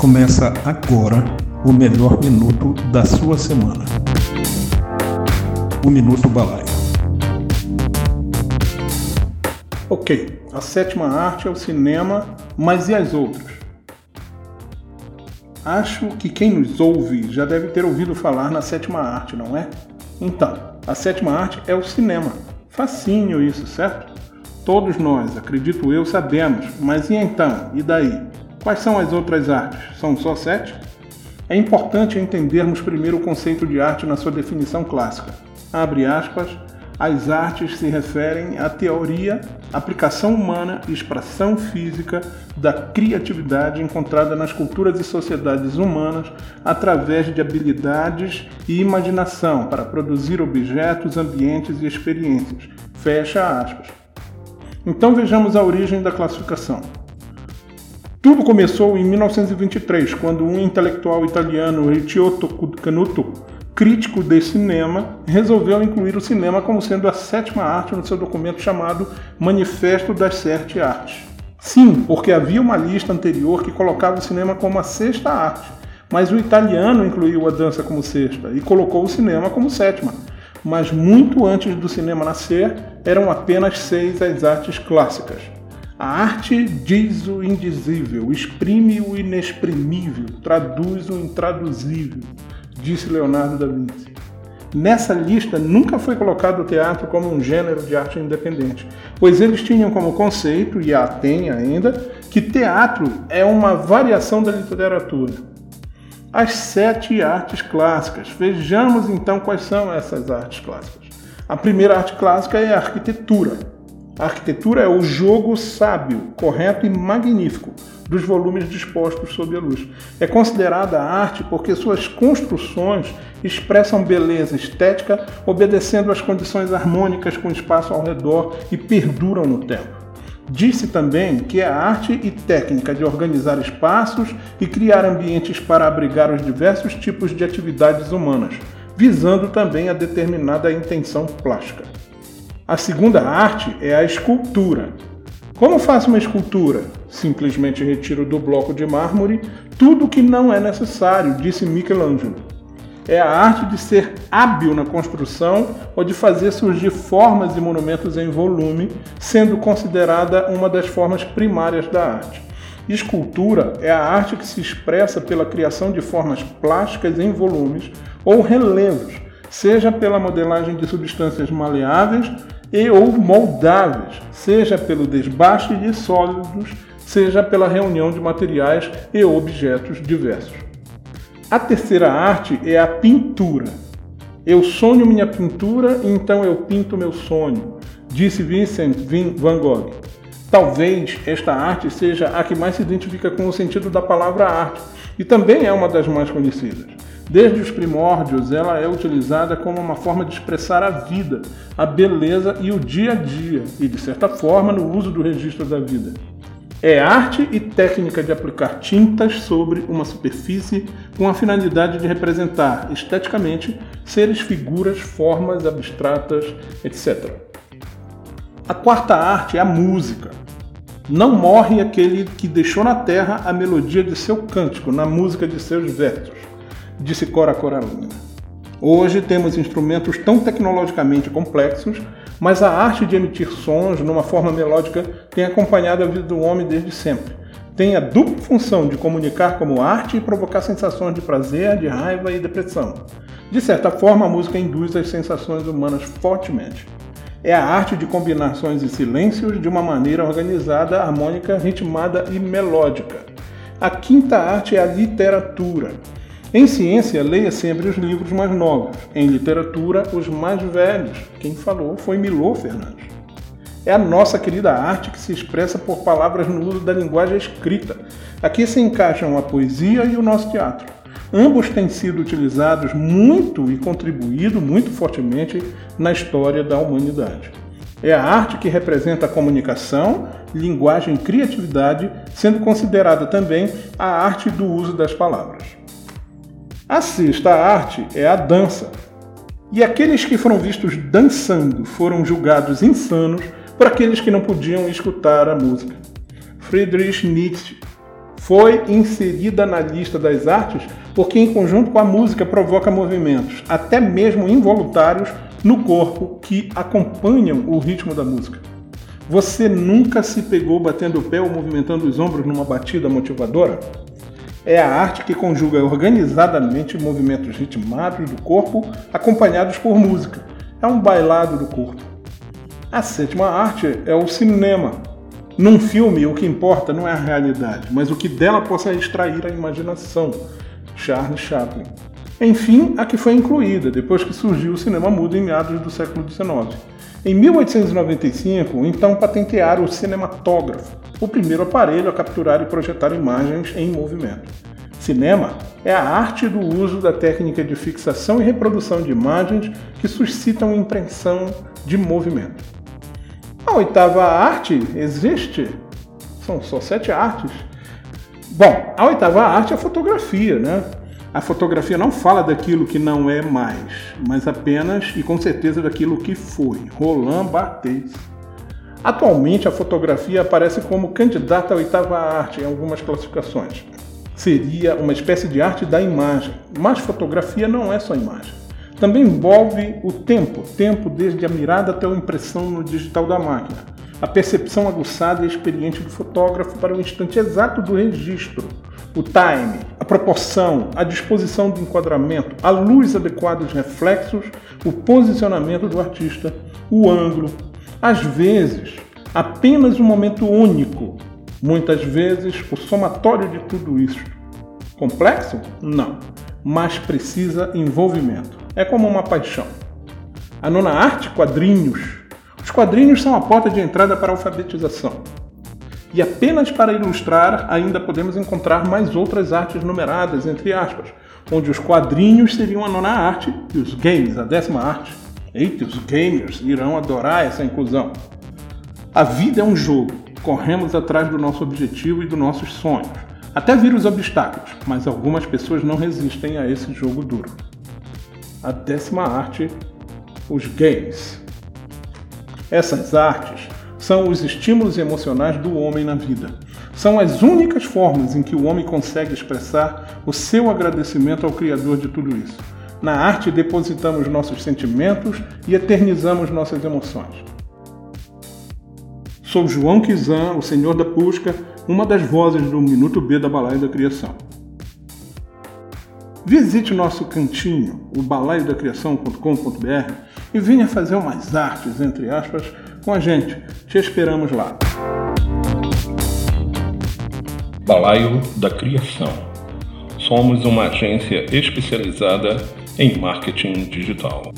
Começa agora o melhor minuto da sua semana. O Minuto Balaio. Ok, a sétima arte é o cinema, mas e as outras? Acho que quem nos ouve já deve ter ouvido falar na sétima arte, não é? Então, a sétima arte é o cinema. Facinho isso, certo? Todos nós, acredito eu, sabemos, mas e então? E daí? Quais são as outras artes? São só sete? É importante entendermos primeiro o conceito de arte na sua definição clássica. Abre aspas, as artes se referem à teoria, aplicação humana e expressão física da criatividade encontrada nas culturas e sociedades humanas através de habilidades e imaginação para produzir objetos, ambientes e experiências. Fecha aspas. Então vejamos a origem da classificação. Tudo começou em 1923, quando um intelectual italiano, Ricciotto Canuto, crítico de cinema, resolveu incluir o cinema como sendo a sétima arte no seu documento chamado Manifesto das Sete Artes. Sim, porque havia uma lista anterior que colocava o cinema como a sexta arte, mas o italiano incluiu a dança como sexta e colocou o cinema como sétima. Mas muito antes do cinema nascer, eram apenas seis as artes clássicas. A arte diz o indizível, exprime o inexprimível, traduz o intraduzível, disse Leonardo da Vinci. Nessa lista nunca foi colocado o teatro como um gênero de arte independente, pois eles tinham como conceito, e a têm ainda, que teatro é uma variação da literatura. As sete artes clássicas. Vejamos então quais são essas artes clássicas. A primeira arte clássica é a arquitetura. A arquitetura é o jogo sábio, correto e magnífico dos volumes dispostos sob a luz. É considerada arte porque suas construções expressam beleza estética, obedecendo às condições harmônicas com o espaço ao redor e perduram no tempo. Disse também que é a arte e técnica de organizar espaços e criar ambientes para abrigar os diversos tipos de atividades humanas, visando também a determinada intenção plástica. A segunda arte é a escultura. Como faço uma escultura? Simplesmente retiro do bloco de mármore tudo que não é necessário, disse Michelangelo. É a arte de ser hábil na construção ou de fazer surgir formas e monumentos em volume, sendo considerada uma das formas primárias da arte. Escultura é a arte que se expressa pela criação de formas plásticas em volumes ou relevos, seja pela modelagem de substâncias maleáveis e ou moldáveis, seja pelo desbaste de sólidos, seja pela reunião de materiais e objetos diversos. A terceira arte é a pintura. Eu sonho minha pintura, então eu pinto meu sonho, disse Vincent van Gogh. Talvez esta arte seja a que mais se identifica com o sentido da palavra arte e também é uma das mais conhecidas. Desde os primórdios, ela é utilizada como uma forma de expressar a vida, a beleza e o dia a dia, e de certa forma no uso do registro da vida. É arte e técnica de aplicar tintas sobre uma superfície com a finalidade de representar esteticamente seres, figuras, formas abstratas, etc. A quarta arte é a música. Não morre aquele que deixou na terra a melodia de seu cântico, na música de seus versos disse Cora Coralina. Hoje temos instrumentos tão tecnologicamente complexos, mas a arte de emitir sons numa forma melódica tem acompanhado a vida do homem desde sempre. Tem a dupla função de comunicar como arte e provocar sensações de prazer, de raiva e depressão. De certa forma, a música induz as sensações humanas fortemente. É a arte de combinações e silêncios de uma maneira organizada, harmônica, ritmada e melódica. A quinta arte é a literatura. Em ciência, leia sempre os livros mais novos. Em literatura, os mais velhos. Quem falou foi Milô Fernandes. É a nossa querida arte que se expressa por palavras no uso da linguagem escrita. Aqui se encaixam a poesia e o nosso teatro. Ambos têm sido utilizados muito e contribuído muito fortemente na história da humanidade. É a arte que representa a comunicação, linguagem e criatividade, sendo considerada também a arte do uso das palavras. A sexta arte é a dança. E aqueles que foram vistos dançando foram julgados insanos por aqueles que não podiam escutar a música. Friedrich Nietzsche foi inserida na lista das artes porque, em conjunto com a música, provoca movimentos, até mesmo involuntários, no corpo que acompanham o ritmo da música. Você nunca se pegou batendo o pé ou movimentando os ombros numa batida motivadora? É a arte que conjuga organizadamente movimentos ritmados do corpo acompanhados por música. É um bailado do corpo. A sétima arte é o cinema. Num filme, o que importa não é a realidade, mas o que dela possa extrair a imaginação. Charles Chaplin. Enfim, a que foi incluída depois que surgiu o cinema mudo em meados do século XIX. Em 1895, então patentearam o cinematógrafo, o primeiro aparelho a capturar e projetar imagens em movimento. Cinema é a arte do uso da técnica de fixação e reprodução de imagens que suscitam impressão de movimento. A oitava arte existe? São só sete artes. Bom, a oitava arte é a fotografia, né? A fotografia não fala daquilo que não é mais, mas apenas e com certeza daquilo que foi. Roland Barthes. Atualmente, a fotografia aparece como candidata à oitava arte em algumas classificações. Seria uma espécie de arte da imagem, mas fotografia não é só imagem. Também envolve o tempo, tempo desde a mirada até a impressão no digital da máquina, a percepção aguçada e experiente do fotógrafo para o instante exato do registro, o time, a proporção, a disposição do enquadramento, a luz adequada dos reflexos, o posicionamento do artista, o ângulo. Às vezes, apenas um momento único, muitas vezes o somatório de tudo isso. Complexo? Não, mas precisa envolvimento. É como uma paixão. A nona arte, quadrinhos. Os quadrinhos são a porta de entrada para a alfabetização. E apenas para ilustrar, ainda podemos encontrar mais outras artes numeradas, entre aspas, onde os quadrinhos seriam a nona arte e os games a décima arte. Eita, os gamers irão adorar essa inclusão. A vida é um jogo, corremos atrás do nosso objetivo e dos nossos sonhos, até vir os obstáculos, mas algumas pessoas não resistem a esse jogo duro. A décima arte, os games. Essas artes são os estímulos emocionais do homem na vida. São as únicas formas em que o homem consegue expressar o seu agradecimento ao Criador de tudo isso. Na arte depositamos nossos sentimentos e eternizamos nossas emoções. Sou João Kizan, o Senhor da Pusca, uma das vozes do Minuto B da Balaia da Criação. Visite nosso cantinho, o balaiodacriação.com.br e venha fazer umas artes, entre aspas, com a gente. Te esperamos lá. Balaio da Criação. Somos uma agência especializada em marketing digital.